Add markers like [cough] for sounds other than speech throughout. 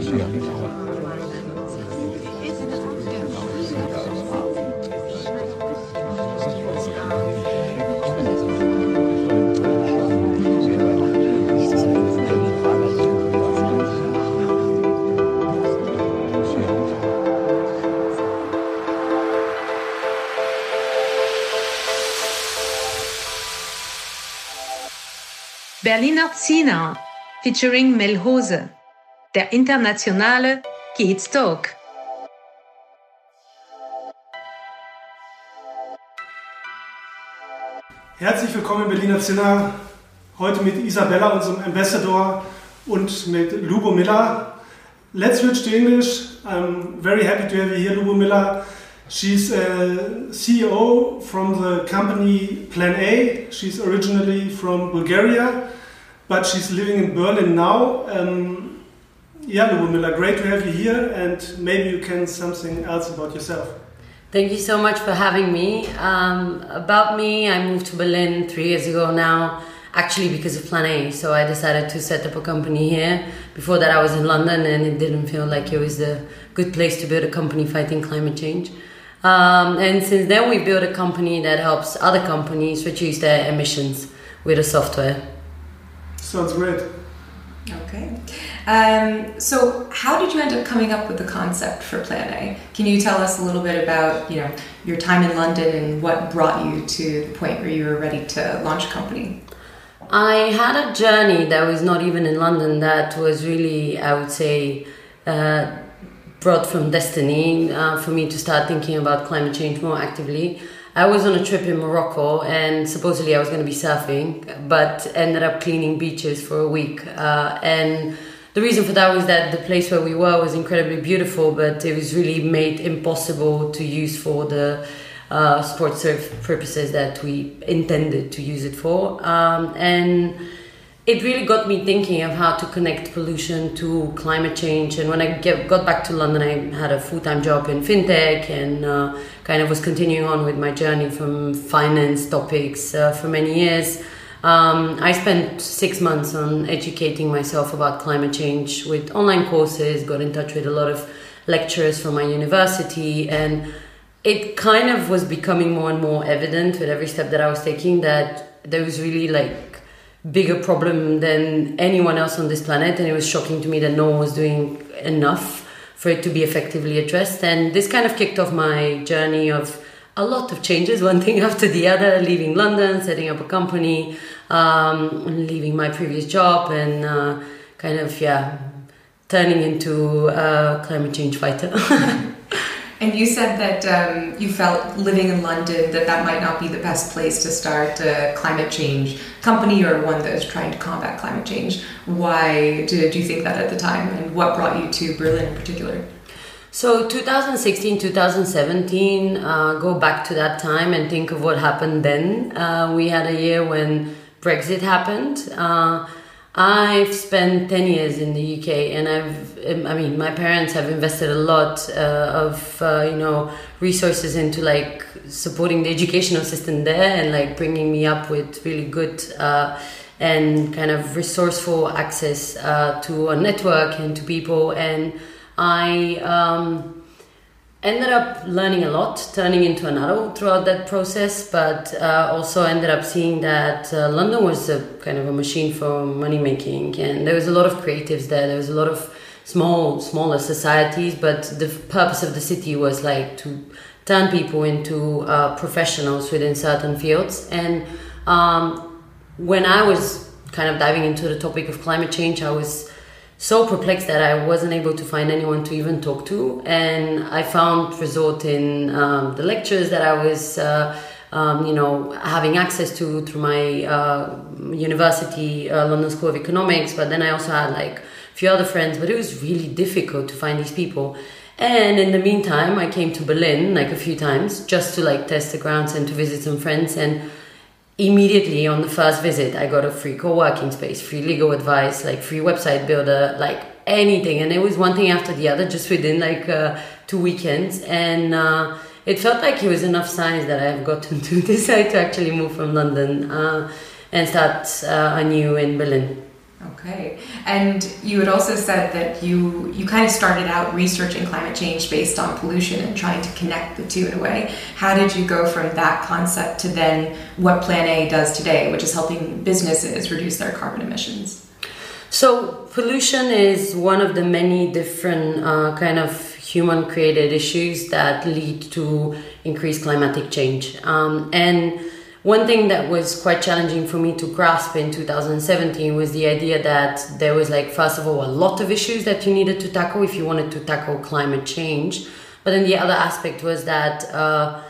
是啊。Berliner Zina featuring Melhose, der internationale Kids Talk. Herzlich willkommen in Berliner Zinner. Heute mit Isabella, unserem Ambassador, und mit Lubo Miller. Let's switch to English. I'm very happy to have you here, Lubo Miller. She's a CEO from the company Plan A. She's originally from Bulgaria, but she's living in Berlin now. Um, yeah, Lubomila, great to have you here, and maybe you can something else about yourself. Thank you so much for having me. Um, about me, I moved to Berlin three years ago now, actually because of Plan A. So I decided to set up a company here. Before that, I was in London, and it didn't feel like it was the good place to build a company fighting climate change. Um, and since then, we built a company that helps other companies reduce their emissions with a software. Sounds great. Okay. Um, so, how did you end up coming up with the concept for Plan A? Can you tell us a little bit about you know your time in London and what brought you to the point where you were ready to launch a company? I had a journey that was not even in London. That was really, I would say, uh, brought from destiny uh, for me to start thinking about climate change more actively. I was on a trip in Morocco and supposedly I was going to be surfing, but ended up cleaning beaches for a week. Uh, and the reason for that was that the place where we were was incredibly beautiful, but it was really made impossible to use for the uh, sports surf purposes that we intended to use it for. Um, and it really got me thinking of how to connect pollution to climate change. And when I get, got back to London, I had a full time job in fintech and uh, kind of was continuing on with my journey from finance topics uh, for many years. Um, I spent six months on educating myself about climate change with online courses, got in touch with a lot of lecturers from my university, and it kind of was becoming more and more evident with every step that I was taking that there was really like bigger problem than anyone else on this planet and it was shocking to me that no one was doing enough for it to be effectively addressed. And this kind of kicked off my journey of a lot of changes [laughs] one thing after the other leaving london setting up a company um, leaving my previous job and uh, kind of yeah turning into a climate change fighter [laughs] And you said that um, you felt living in London that that might not be the best place to start a climate change company or one that is trying to combat climate change. Why did you think that at the time, and what brought you to Berlin in particular? So 2016, 2017, uh, go back to that time and think of what happened then. Uh, we had a year when Brexit happened. Uh, I've spent 10 years in the UK and I've, I mean, my parents have invested a lot uh, of, uh, you know, resources into like supporting the educational system there and like bringing me up with really good uh, and kind of resourceful access uh, to a network and to people. And I, um, ended up learning a lot, turning into an adult throughout that process, but uh, also ended up seeing that uh, London was a kind of a machine for money making, and there was a lot of creatives there. There was a lot of small, smaller societies, but the purpose of the city was like to turn people into uh, professionals within certain fields. And um, when I was kind of diving into the topic of climate change, I was so perplexed that I wasn't able to find anyone to even talk to. And I found resort in um, the lectures that I was, uh, um, you know, having access to through my uh, university, uh, London School of Economics. But then I also had like a few other friends, but it was really difficult to find these people. And in the meantime, I came to Berlin like a few times just to like test the grounds and to visit some friends and immediately on the first visit i got a free co-working space free legal advice like free website builder like anything and it was one thing after the other just within like uh, two weekends and uh, it felt like it was enough signs that i've gotten [laughs] to decide to actually move from london uh, and start uh, anew in Berlin. Okay, and you had also said that you you kind of started out researching climate change based on pollution and trying to connect the two in a way. How did you go from that concept to then what Plan A does today, which is helping businesses reduce their carbon emissions? So pollution is one of the many different uh, kind of human created issues that lead to increased climatic change, um, and one thing that was quite challenging for me to grasp in 2017 was the idea that there was like first of all a lot of issues that you needed to tackle if you wanted to tackle climate change. But then the other aspect was that uh,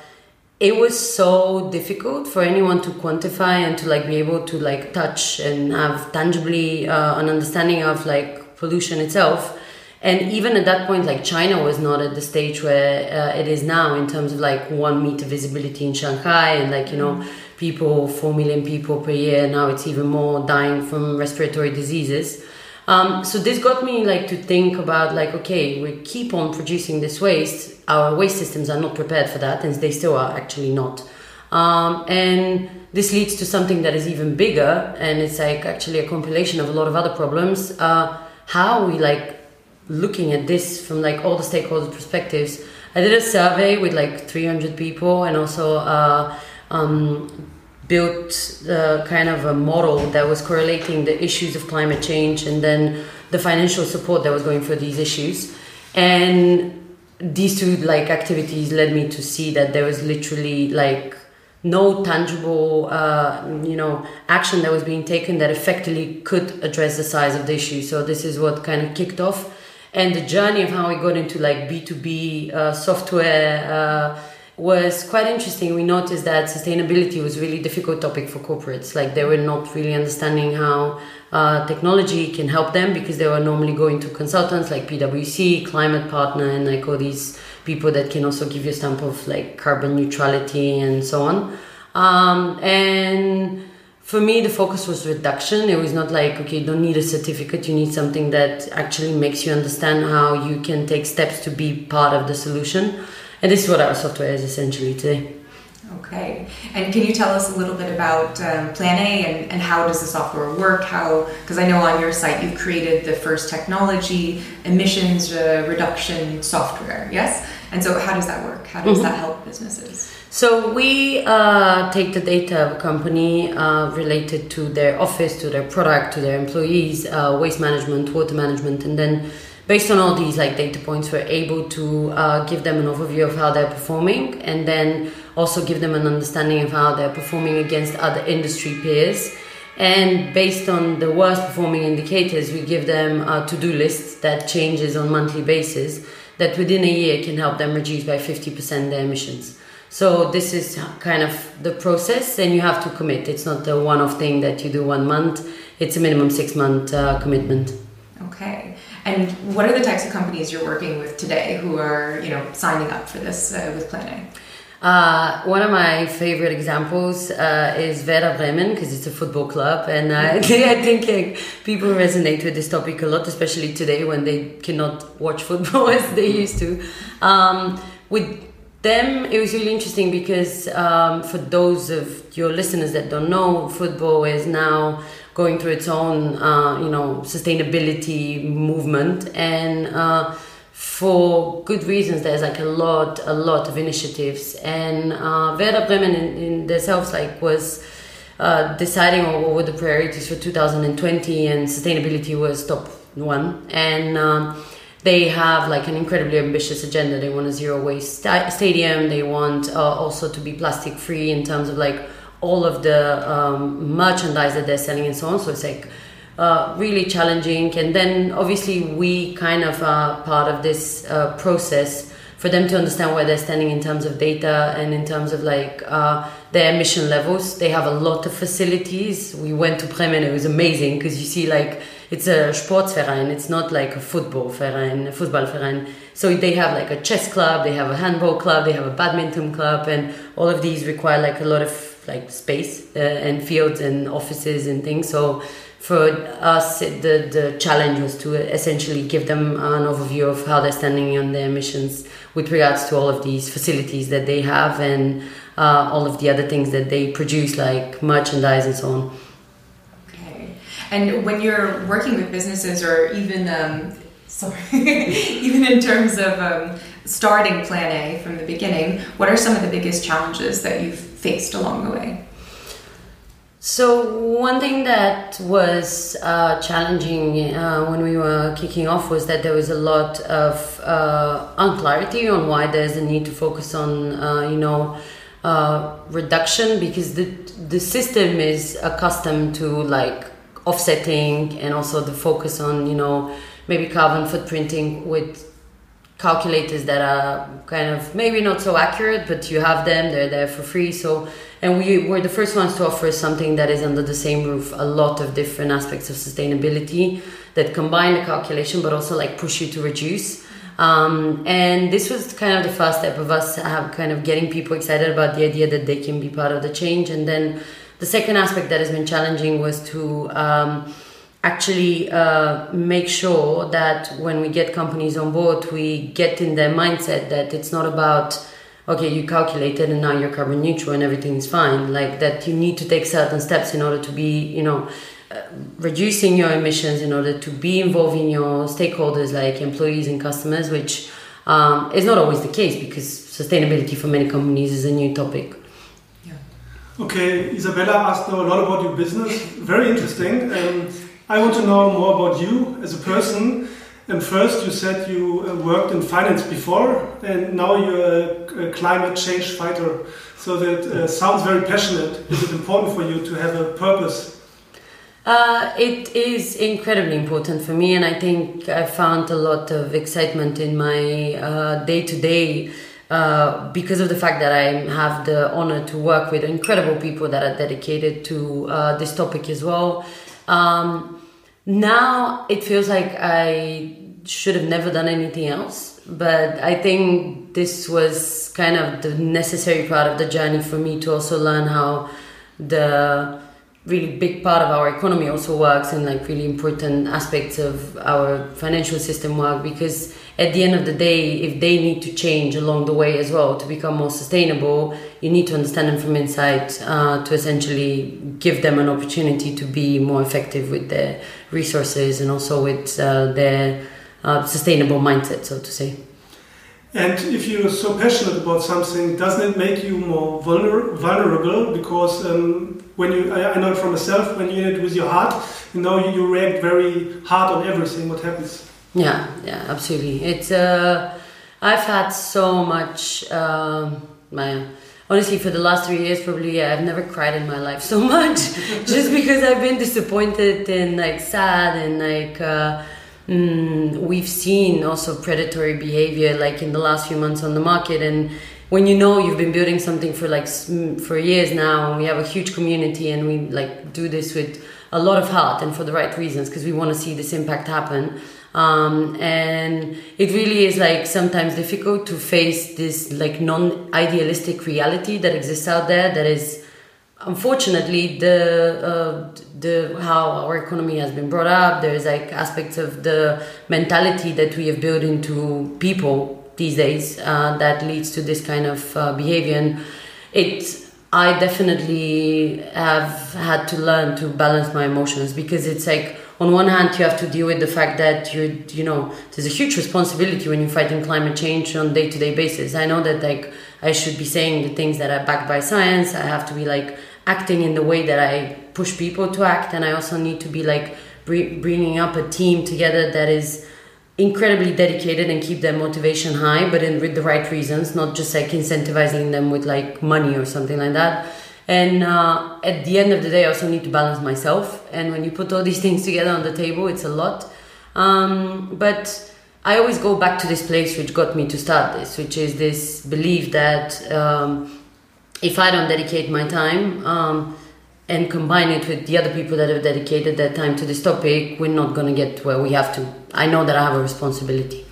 it was so difficult for anyone to quantify and to like be able to like touch and have tangibly uh, an understanding of like pollution itself. And even at that point like china was not at the stage where uh, it is now in terms of like one meter visibility in shanghai and like you know mm-hmm people, 4 million people per year. Now it's even more dying from respiratory diseases. Um, so this got me like to think about like, okay, we keep on producing this waste. Our waste systems are not prepared for that, and they still are actually not. Um, and this leads to something that is even bigger, and it's like actually a compilation of a lot of other problems. Uh, how we like looking at this from like all the stakeholder perspectives? I did a survey with like 300 people, and also. Uh, um, built uh, kind of a model that was correlating the issues of climate change and then the financial support that was going for these issues. And these two like activities led me to see that there was literally like no tangible uh, you know action that was being taken that effectively could address the size of the issue. So this is what kind of kicked off. And the journey of how we got into like b2b uh, software uh, was quite interesting. We noticed that sustainability was really difficult topic for corporates. Like they were not really understanding how uh, technology can help them because they were normally going to consultants like PwC, Climate Partner, and like all these people that can also give you a stamp of like carbon neutrality and so on. Um, and for me, the focus was reduction. It was not like, okay, you don't need a certificate, you need something that actually makes you understand how you can take steps to be part of the solution. And this is what our software is essentially today. Okay. And can you tell us a little bit about um, Plan A and, and how does the software work? How, because I know on your site you've created the first technology emissions uh, reduction software, yes? And so how does that work? How does mm-hmm. that help businesses? So we uh, take the data of a company uh, related to their office, to their product, to their employees, uh, waste management, water management, and then based on all these like data points we're able to uh, give them an overview of how they're performing and then also give them an understanding of how they're performing against other industry peers. And based on the worst performing indicators we give them a to-do list that changes on monthly basis that within a year can help them reduce by 50% their emissions. So this is kind of the process and you have to commit. It's not a one-off thing that you do one month. It's a minimum six month uh, commitment. Okay and what are the types of companies you're working with today who are, you know, signing up for this uh, with Plan A? Uh, one of my favorite examples uh, is Werder Bremen because it's a football club, and [laughs] I, I think like, people resonate with this topic a lot, especially today when they cannot watch football [laughs] as they used to. Um, with them, it was really interesting because um, for those of your listeners that don't know, football is now going through its own, uh, you know, sustainability movement, and uh, for good reasons. There's like a lot, a lot of initiatives, and uh, Bremen in, in themselves like was. Uh, deciding on what were the priorities for 2020 and sustainability was top one and um, they have like an incredibly ambitious agenda they want a zero waste sta- stadium they want uh, also to be plastic free in terms of like all of the um, merchandise that they're selling and so on. So it's like uh, really challenging. And then obviously we kind of are part of this uh, process for them to understand where they're standing in terms of data and in terms of like uh, their emission levels. They have a lot of facilities. We went to Bremen, it was amazing because you see like it's a Sportsverein, it's not like a football verein, a Fußballverein. So they have like a chess club, they have a handball club, they have a badminton club, and all of these require like a lot of like space uh, and fields and offices and things. So for us, the the challenge was to essentially give them an overview of how they're standing on their emissions with regards to all of these facilities that they have and uh, all of the other things that they produce, like merchandise and so on. Okay. And when you're working with businesses, or even um, [laughs] sorry, even in terms of um, starting Plan A from the beginning, what are some of the biggest challenges that you've faced along the way? So one thing that was uh, challenging uh, when we were kicking off was that there was a lot of uh, unclarity on why there's a need to focus on, uh, you know, uh, reduction because the the system is accustomed to like offsetting and also the focus on, you know, maybe carbon footprinting with calculators that are kind of maybe not so accurate, but you have them; they're there for free. So and we were the first ones to offer something that is under the same roof a lot of different aspects of sustainability that combine the calculation but also like push you to reduce um, and this was kind of the first step of us have kind of getting people excited about the idea that they can be part of the change and then the second aspect that has been challenging was to um, actually uh, make sure that when we get companies on board we get in their mindset that it's not about okay, you calculated and now you're carbon neutral and everything is fine. Like that, you need to take certain steps in order to be, you know, uh, reducing your emissions in order to be involving your stakeholders like employees and customers, which um, is not always the case because sustainability for many companies is a new topic. Okay, Isabella asked a lot about your business. Very interesting. Um, I want to know more about you as a person. And first, you said you uh, worked in finance before, and now you're a, climate change fighter. So that uh, sounds very passionate. Is it important for you to have a purpose? Uh, it is incredibly important for me, and I think I found a lot of excitement in my day to day because of the fact that I have the honor to work with incredible people that are dedicated to uh, this topic as well. Um, now it feels like I should have never done anything else, but I think this was kind of the necessary part of the journey for me to also learn how the really big part of our economy also works and like really important aspects of our financial system work because at the end of the day if they need to change along the way as well to become more sustainable you need to understand them from inside uh, to essentially give them an opportunity to be more effective with their resources and also with uh, their uh, sustainable mindset so to say and if you're so passionate about something, doesn't it make you more vulner vulnerable? Because um, when you, I, I, know it from myself, when you're in it with your heart, you know, you, you react very hard on everything what happens. Yeah, yeah, absolutely. It's, uh, I've had so much, um, my, honestly, for the last three years, probably, yeah, I've never cried in my life so [laughs] much, just because I've been disappointed and like sad and like, uh, mm, we've seen also predatory behavior like in the last few months on the market. And when you know you've been building something for like for years now and we have a huge community and we like do this with a lot of heart and for the right reasons because we want to see this impact happen. Um, and it really is like sometimes difficult to face this like non-idealistic reality that exists out there that is unfortunately the uh, the how our economy has been brought up there's like aspects of the mentality that we have built into people these days uh, that leads to this kind of uh, behavior. And it i definitely have had to learn to balance my emotions because it's like on one hand you have to deal with the fact that you you know there's a huge responsibility when you're fighting climate change on day-to-day basis. I know that like i should be saying the things that are backed by science. I have to be like acting in the way that I push people to act, and I also need to be like bringing up a team together that is incredibly dedicated and keep their motivation high, but in with the right reasons, not just like incentivizing them with like money or something like that. And uh, at the end of the day, I also need to balance myself. And when you put all these things together on the table, it's a lot. Um, but I always go back to this place which got me to start this, which is this belief that um, if I don't dedicate my time um, and combine it with the other people that have dedicated their time to this topic, we're not going to get where we have to. I know that I have a responsibility.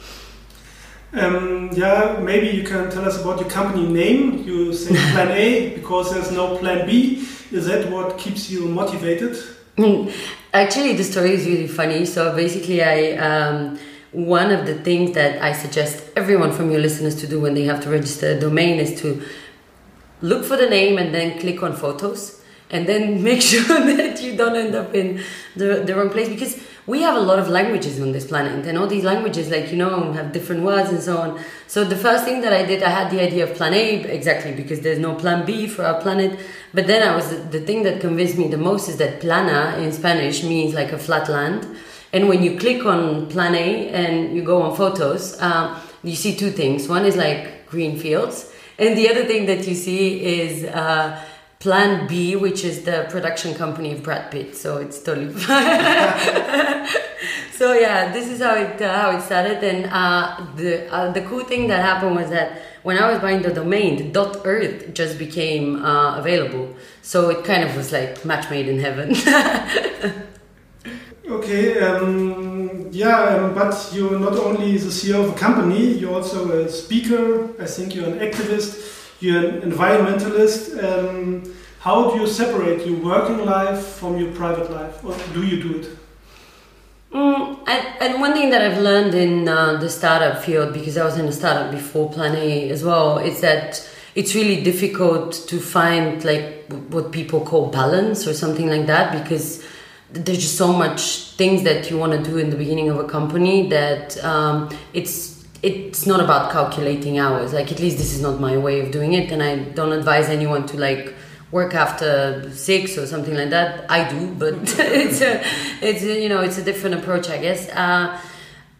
Um, yeah, maybe you can tell us about your company name. You say [laughs] Plan A because there's no Plan B. Is that what keeps you motivated? [laughs] Actually, the story is really funny. So basically, I. Um, one of the things that I suggest everyone from your listeners to do when they have to register a domain is to look for the name and then click on photos and then [laughs] make sure that you don't end up in the, the wrong place because we have a lot of languages on this planet and all these languages like you know have different words and so on. So the first thing that i did i had the idea of plan a exactly because there's no plan b for our planet. But then i was the thing that convinced me the most is that plana in spanish means like a flat land. And when you click on plan a and you go on photos uh, you see two things. One is like green fields and the other thing that you see is uh, Plan B, which is the production company of Brad Pitt. So it's totally [laughs] [laughs] so yeah, this is how it uh, how it started. And uh, the uh, the cool thing that happened was that when I was buying the domain, the .earth just became uh, available. So it kind of was like match made in heaven. [laughs] okay, um, yeah, um, but you're not only the CEO of a company, you're also a speaker. I think you're an activist you're an environmentalist. Um, how do you separate your working life from your private life, or do you do it? Mm, and, one thing that I've learned in uh, the startup field, because I was in a startup before Plan A as well, is that it's really difficult to find like what people call balance or something like that, because there's just so much things that you want to do in the beginning of a company that um, it's it's not about calculating hours. Like at least this is not my way of doing it and i don't advise anyone to like work after six or something like that. I do but [laughs] it's a it's a, you know it's a different approach i guess. Uh,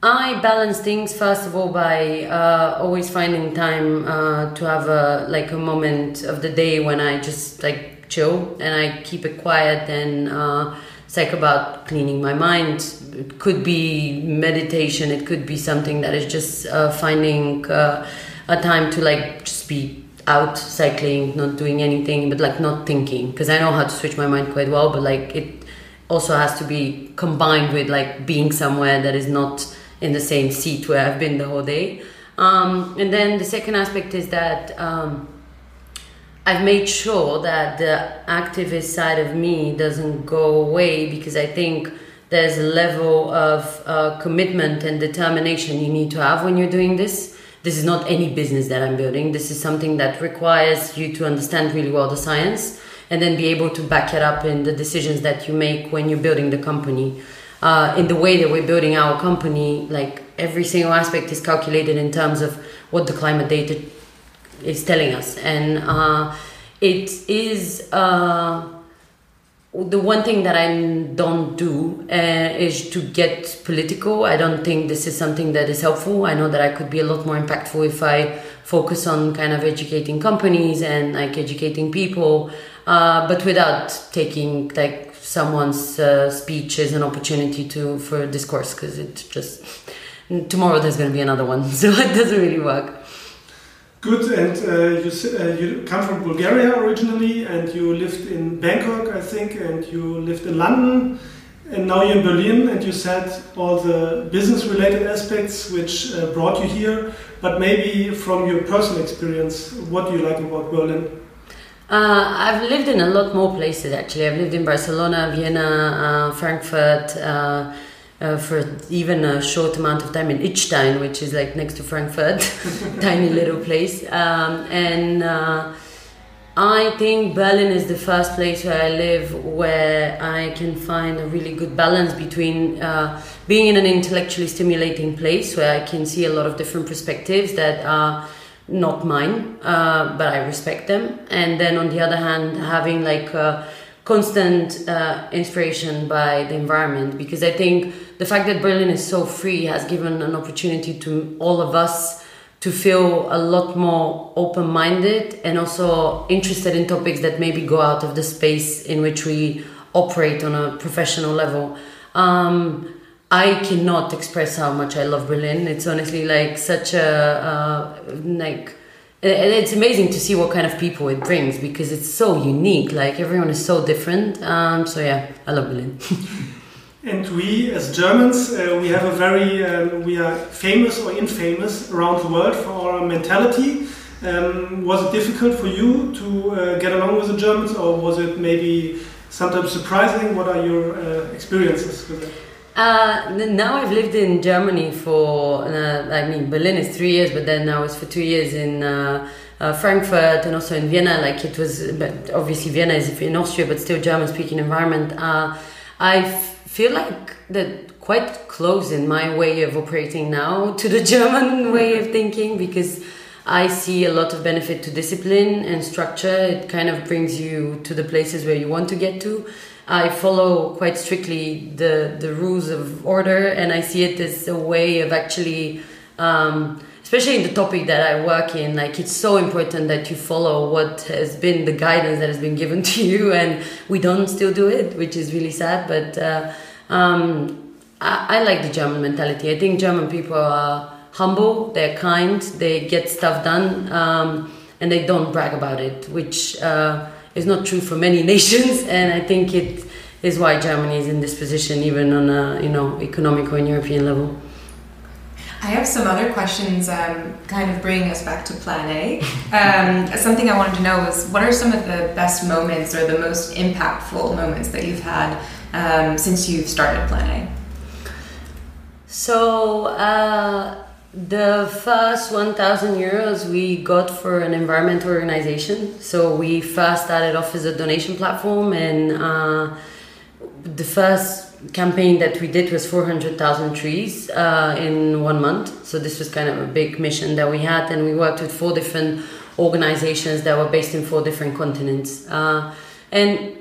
I balance things first of all by uh, always finding time uh, to have a like a moment of the day when I just like chill and I keep it quiet and uh, it's about cleaning my mind. It could be meditation. It could be something that is just uh, finding uh, a time to like just be out cycling not doing anything but like not thinking. Because i know how to switch my mind quite well but like it also has to be combined with like being somewhere that is not in the same seat where i've been the whole day. Um, and then the second aspect is that um, I've made sure that the activist side of me doesn't go away because I think there's a level of uh, commitment and determination you need to have when you're doing this. This is not any business that I'm building. This is something that requires you to understand really well the science and then be able to back it up in the decisions that you make when you're building the company. Uh, in the way that we're building our company, like every single aspect is calculated in terms of what the climate data is telling us, and uh, it is uh, the one thing that I don't do uh, is to get political. I don't think this is something that is helpful. I know that I could be a lot more impactful if I focus on kind of educating companies and like educating people, uh, but without taking like someone's uh, speech as an opportunity to for discourse because it just tomorrow there's going to be another one, [laughs] so it doesn't really work. Good, and uh, you, uh, you come from Bulgaria originally, and you lived in Bangkok, I think, and you lived in London, and now you're in Berlin, and you said all the business related aspects which uh, brought you here, but maybe from your personal experience, what do you like about Berlin? Uh, I've lived in a lot more places actually. I've lived in Barcelona, Vienna, uh, Frankfurt uh, uh, for even a short amount of time in Idstein, which is like next to Frankfurt, [laughs] tiny little place. Um, and uh, I think Berlin is the first place where I live where I can find a really good balance between uh, being in an intellectually stimulating place where I can see a lot of different perspectives that are not mine, uh, but I respect them. And then on the other hand, having like constant uh, inspiration by the environment because I think the fact that Berlin is so free has given an opportunity to all of us to feel a lot more open minded and also interested in topics that maybe go out of the space in which we operate on a professional level. Um, I cannot express how much I love Berlin. It's honestly like such a uh, like it's amazing to see what kind of people it brings because it's so unique. Like everyone is so different. Um, so yeah, I love Berlin. [laughs] and we, as Germans, uh, we have a very um, we are famous or infamous around the world for our mentality. Um, was it difficult for you to uh, get along with the Germans, or was it maybe sometimes surprising? What are your uh, experiences with it? Uh, now I've lived in Germany for, uh, I mean, Berlin is three years, but then I was for two years in uh, uh Frankfurt and also in Vienna. Like it was, but obviously Vienna is in Austria, but still German speaking environment. Uh, I feel like that quite close in my way of operating now [laughs] to the German way of thinking because I see a lot of benefit to discipline and structure. It kind of brings you to the places where you want to get to. I follow quite strictly the the rules of order, and I see it as a way of actually. Um, especially in the topic that I work in, like it's so important that you follow what has been the guidance that has been given [laughs] to you, and we don't still do it, which is really sad. But uh, um, I, I, like the German mentality. I think German people are humble, they're kind, they get stuff done, um, and they don't brag about it, which uh, is not true for many [laughs] nations. And I think it is why Germany is in this position, even on a you know economic or European level. I have some other questions, um, kind of bringing us back to Plan A. Um, [laughs] something I wanted to know was what are some of the best moments or the most impactful moments that you've had um, since you've started Plan A? So, uh, the first 1,000 euros we got for an environmental organization. So, we first started off as a donation platform, and uh, the first campaign that we did was 400,000 trees uh, in one month. So this was kind of a big mission that we had, and we worked with four different organizations that were based in four different continents. Uh, and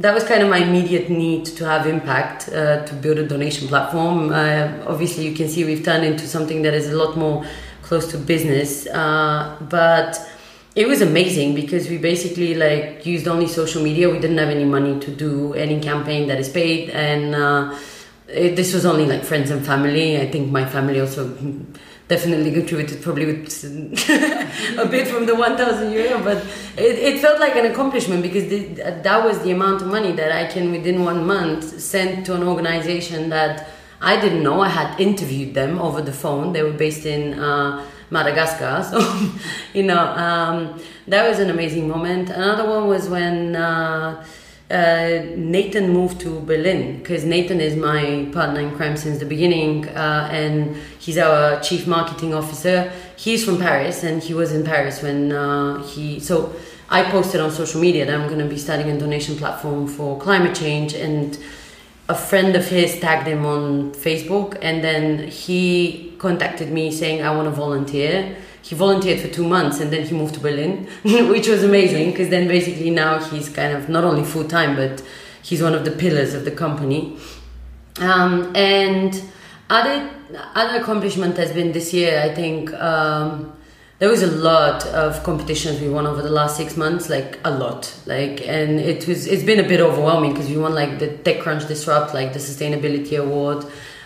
that was kind of my immediate need to have impact uh, to build a donation platform. Uh, obviously, you can see we've turned into something that is a lot more close to business, uh, but it was amazing because we basically like used only social media we didn't have any money to do any campaign that is paid and uh, it, this was only like friends and family i think my family also definitely contributed probably with [laughs] a bit from the 1000 euro but it, it felt like an accomplishment because the, that was the amount of money that i can within one month send to an organization that i didn't know i had interviewed them over the phone they were based in uh, Madagascar. [laughs] So, you know, um, that was an amazing moment. Another one was when uh, uh, Nathan moved to Berlin because Nathan is my partner in crime since the beginning, uh, and he's our chief marketing officer. He's from Paris, and he was in Paris when uh, he so. I posted on social media that I'm going to be starting a donation platform for climate change, and a friend of his tagged him on Facebook, and then he contacted me saying, I want to volunteer. He volunteered for two months and then he moved to Berlin, [laughs] which was amazing because then basically now he's kind of not only full time, but he's one of the pillars of the company. Um, and other, other accomplishment has been this year, I think. Um, there was a lot of competitions we won over the last six months like a lot like and it was it's been a bit overwhelming because we won like the techcrunch disrupt like the sustainability award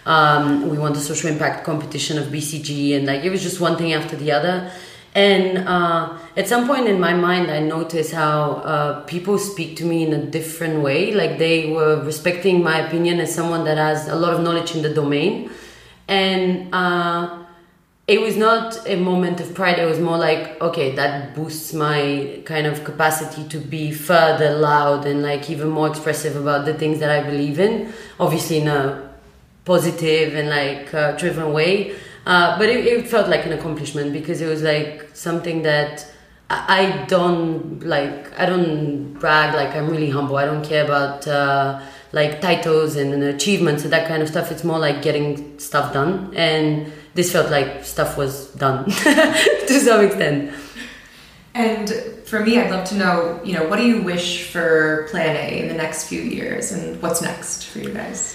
um, we won the social impact competition of bcg and like it was just one thing after the other. And uh, at some point in my mind i noticed how uh, people speak to me in a different way. Like they were respecting my opinion as someone that has a lot of knowledge in the domain. And uh, it was not a moment of pride. It was more like okay that boosts my kind of capacity to be further loud and like even more expressive about the things that i believe in. Obviously in a positive and like uh, driven way uh, but it, it, felt like an accomplishment because it was like something that I, don't like i don't brag like i'm really humble i don't care about uh, like titles and, and achievements and that kind of stuff it's more like getting stuff done and this felt like stuff was done [laughs] to some extent. And for me, I'd love to know, you know, what do you wish for Plan A in the next few years, and what's next for you guys?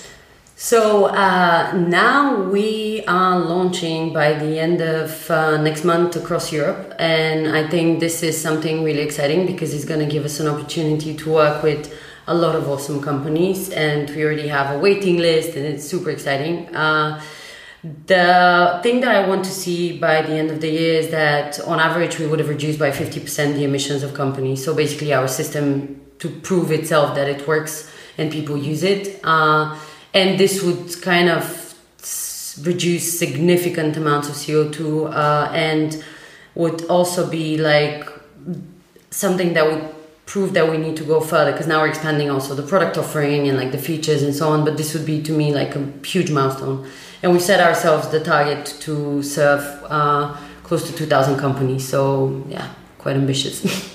So uh, now we are launching by the end of uh, next month across Europe, and I think this is something really exciting because it's going to give us an opportunity to work with a lot of awesome companies, and we already have a waiting list, and it's super exciting. Uh, the thing that I want to see by the end of the year is that on average we would have reduced by 50% the emissions of companies. So basically our system to prove itself that it works and people use it. Uh, and this would kind of reduce significant amounts of CO2 uh, and would also be like something that would prove that we need to go further because now we're expanding also the product offering and like the features and so on. But this would be to me like a huge milestone and we set ourselves the target to serve uh, close to 2,000 companies. So yeah, quite ambitious. [laughs]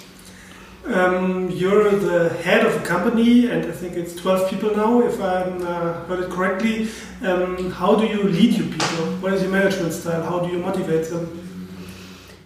Um, you're the head of a company, and I think it's 12 people now, if I uh, heard it correctly. Um, how do you lead your people? What is your management style? How do you motivate them?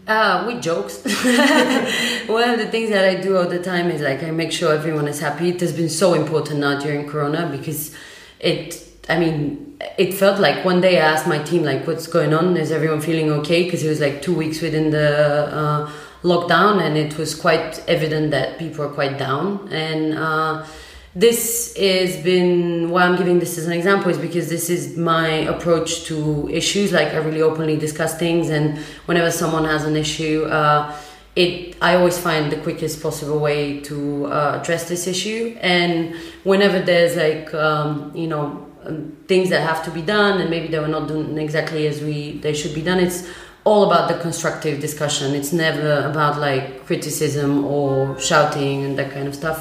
Uh, with jokes. [laughs] One of the things that I do all the time is like I make sure everyone is happy. It has been so important now during Corona because it, I mean, it felt like one day I asked my team like, "What's going on? Is everyone feeling okay?" Because it was like two weeks within the. Uh, lockdown, and it was quite evident that people are quite down. And uh, this has been why I'm giving this as an example is because this is my approach to issues. Like I really openly discuss things, and whenever someone has an issue. Uh, it, I always find the quickest possible way to uh, address this issue. And whenever there's like, um, you know, um, things that have to be done, and maybe they were not done exactly as we they should be done, it's all about the constructive discussion. It's never about like criticism or shouting and that kind of stuff.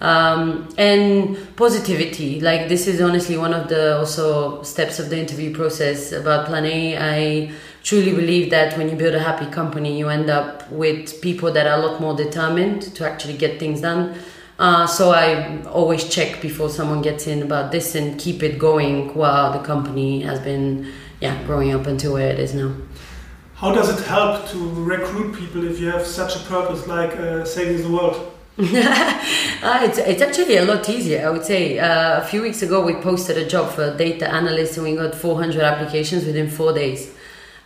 Um, and positivity. Like this is honestly one of the also steps of the interview process about Plan A. I truly believe that when you build a happy company, you end up with people that are a lot more determined to actually get things done. Uh, so I always check before someone gets in about this and keep it going while the company has been, yeah, growing up until where it is now. How does it help to recruit people if you have such a purpose like uh, saving the world? [laughs] uh, it's, it's actually a lot easier, I would say. Uh, a few weeks ago, we posted a job for data analyst and we got 400 applications within four days.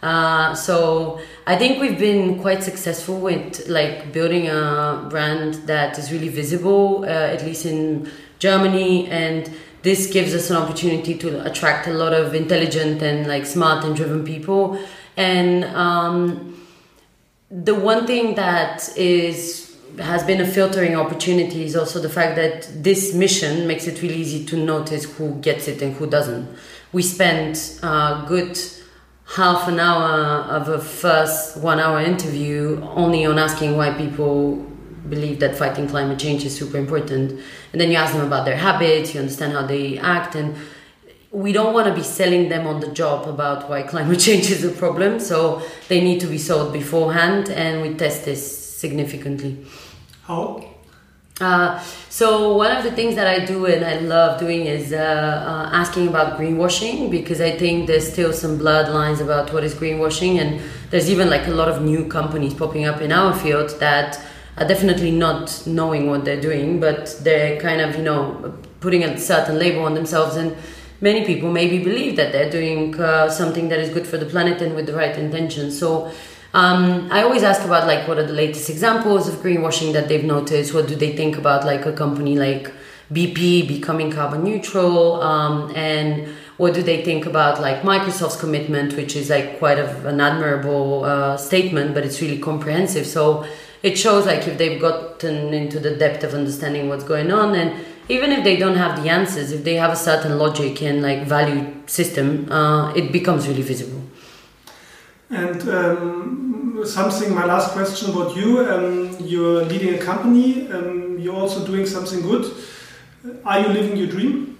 Uh, so I think we've been quite successful with like building a brand that is really visible, uh, at least in Germany, and this gives us an opportunity to attract a lot of intelligent and like smart and driven people and um, the one thing that is has been a filtering opportunity is also the fact that this mission makes it really easy to notice who gets it and who doesn't. We spent a good half an hour of a first one hour interview only on asking why people believe that fighting climate change is super important. And then you ask them about their habits, you understand how they act, and we don't want to be selling them on the job about why climate [laughs] change is a problem. So they need to be sold beforehand, and we test this significantly. How? Uh, so one of the things that I do and I love doing is uh, uh, asking about greenwashing because I think there's still some bloodlines about what is greenwashing and there's even like a lot of new companies popping up in our field that are definitely not knowing what they're doing but they're kind of you know putting a certain label on themselves and many people maybe believe that they're doing uh, something that is good for the planet and with the right intention. So um, I always ask about like what are the latest examples of greenwashing that they've noticed. What do they think about like a company like BP becoming carbon neutral, um, and what do they think about like Microsoft's commitment, which is like quite of an admirable uh, statement, but it's really comprehensive. So it shows like if they've gotten into the depth of understanding what's going on and even if they don't have the answers, if they have a certain logic and like value system, uh, it becomes really visible. And um, something, my last question about you. Um, you're leading a company. Um, you're also doing something good. Are you living your dream?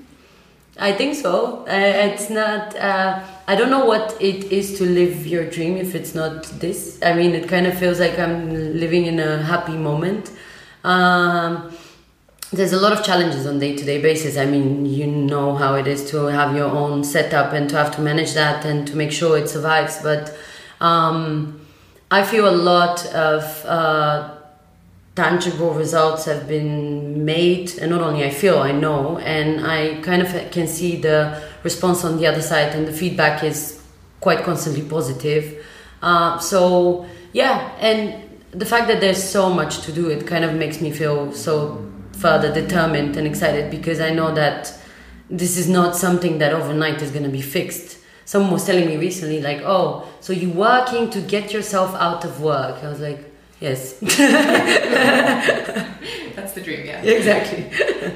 I think so. Uh, it's not. Uh, I don't know what it is to live your dream if it's not this. I mean, it kind of feels like I'm living in a happy moment. Um, there's a lot of challenges on day-to-day basis. I mean you know how it is to have your own setup and to have to manage that and to make sure it survives. But um, i feel a lot of uh, tangible results have been made. And not only i feel i know. And i kind of can see the response on the other side and the feedback is quite constantly positive. Uh, so yeah. And the fact that there's so much to do it kind of makes me feel so further determined and excited because I know that this is not something that overnight is going to be fixed. Someone was telling me recently, like, oh, so you're working to get yourself out of work. I was like, yes. [laughs] That's the dream, yeah. Exactly.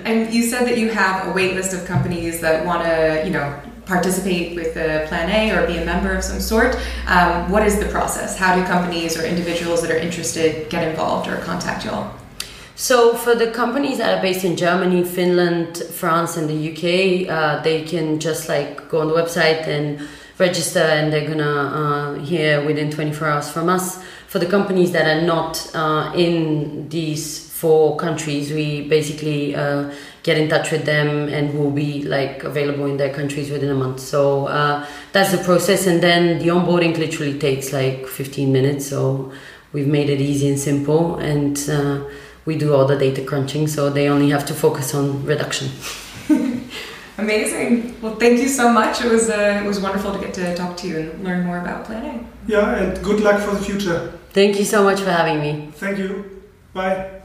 and you said that you have a wait list of companies that want to, you know, participate with the Plan A or be a member of some sort. Um, what is the process? How do companies or individuals that are interested get involved or contact y'all? So for the companies that are based in Germany, Finland, France, and the UK, uh, they can just like go on the website and register and they're gonna uh, hear within 24 hours from us. For the companies that are not uh, in these four countries, we basically uh, get in touch with them and will be like available in their countries within a month. So uh, that's the process, and then the onboarding literally takes like 15 minutes. So we've made it easy and simple, and uh, we do all the data crunching, so they only have to focus on reduction. [laughs] Amazing. Well, thank you so much. It was uh, it was wonderful to get to talk to you and learn more about Plan A. Yeah, and good luck for the future. Thank you so much for having me. Thank you. Bye.